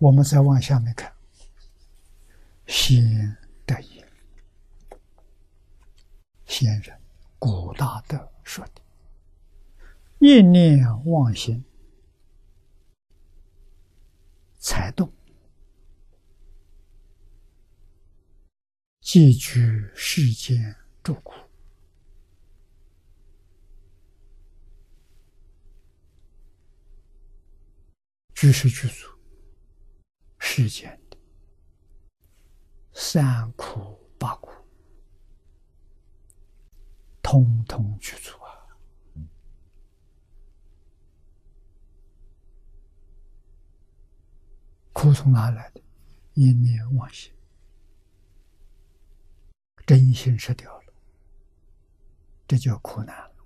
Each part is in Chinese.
我们再往下面看，先得意，先人古大德说的：“一念妄心，才动，即居世间诸苦。”居是居住世间的三苦八苦，通通去除啊！苦从哪来的？一念妄心，真心失掉了，这叫苦难了。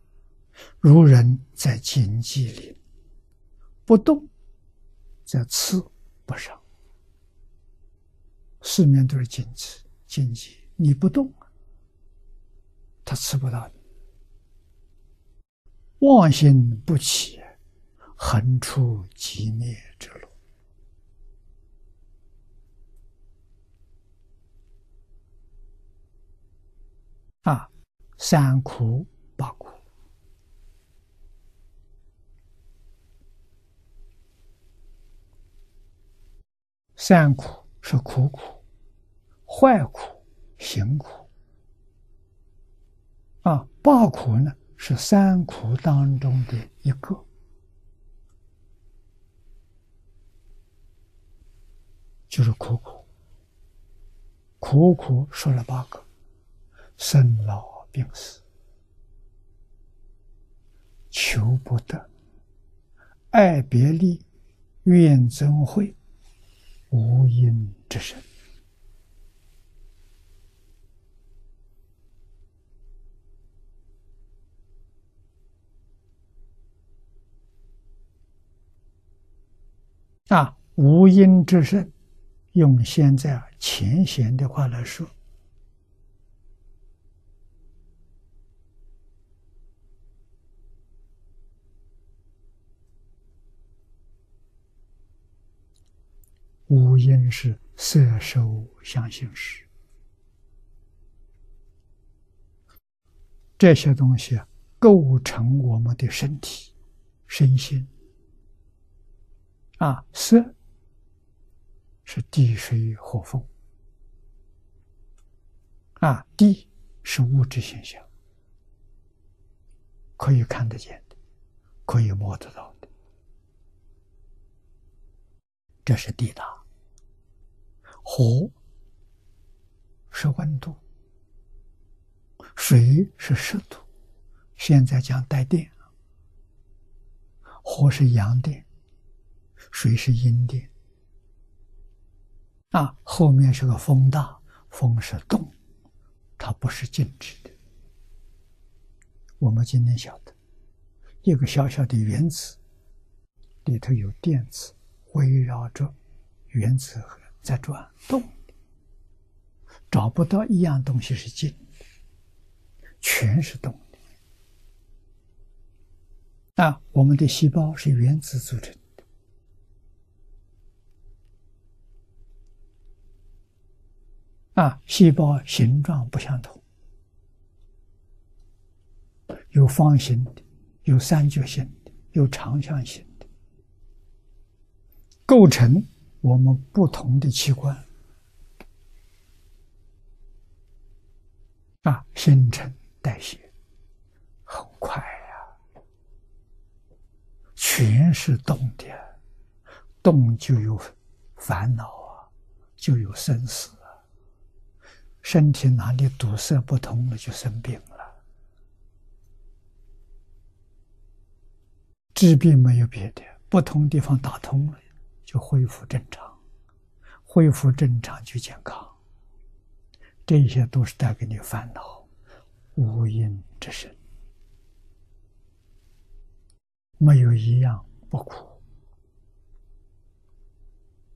如人在荆棘里不动。在刺不上，四面都是荆棘，荆棘你不动，它刺不到你。妄心不起，横出极灭之路。啊，三苦八苦。三苦是苦苦、坏苦、行苦。啊，八苦呢是三苦当中的一个，就是苦苦。苦苦说了八个：生老病死、求不得、爱别离、怨憎会。无因之身。啊，无因之身，用现在前贤的话来说，无因是色受相行识，这些东西，构成我们的身体、身心。啊，色是地水火风，啊，地是物质现象，可以看得见的，可以摸得到的。这是地大，火是温度，水是湿度。现在讲带电，火是阳电，水是阴的。啊，后面是个风大，风是动，它不是静止的。我们今天晓得，一个小小的原子里头有电子。围绕着原子核在转动，找不到一样东西是静的，全是动的。那，我们的细胞是原子组成啊，细胞形状不相同，有方形的，有三角形的，有长方形的。构成我们不同的器官啊，新陈代谢很快呀，全是动的，动就有烦恼啊，就有生死，身体哪里堵塞不通了，就生病了。治病没有别的，不同地方打通了。就恢复正常，恢复正常就健康。这些都是带给你烦恼，无因之身，没有一样不苦。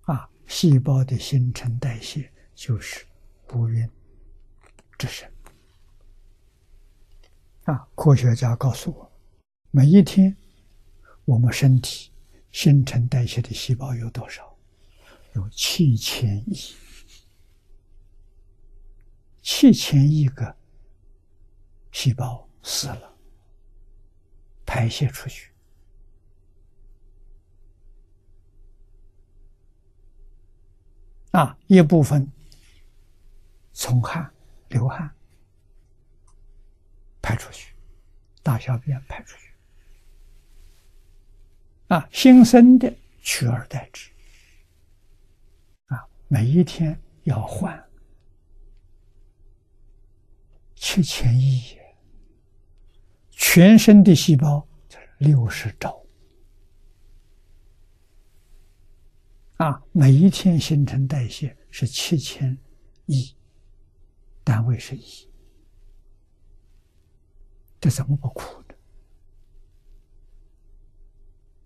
啊，细胞的新陈代谢就是不孕这是。啊，科学家告诉我，每一天我们身体。新陈代谢的细胞有多少？有七千亿，七千亿个细胞死了，排泄出去，啊，一部分从汗、流汗排出去，大小便排出去，啊，新生的取而代之。啊每一天要换七千亿，全身的细胞六十兆啊！每一天新陈代谢是七千亿，单位是一，这怎么不苦的？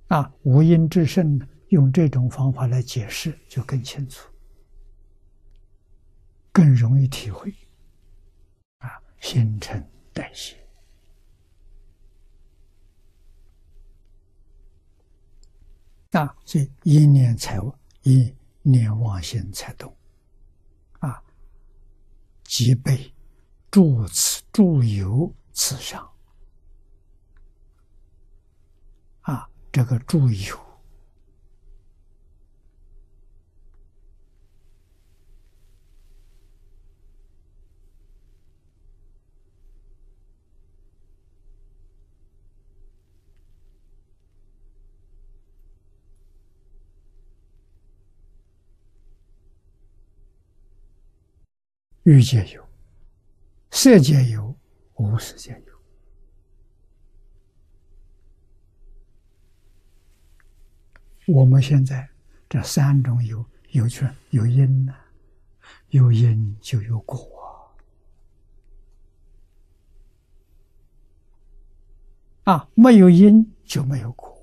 啊！无因之圣用这种方法来解释就更清楚。更容易体会，啊，新陈代谢，啊，所以一念才一念妄心才动，即被诸此诸有此上，啊，这个诸有。欲界有，色界有，无色界有。我们现在这三种有，有权有因呢，有因就有果啊，没有因就没有果。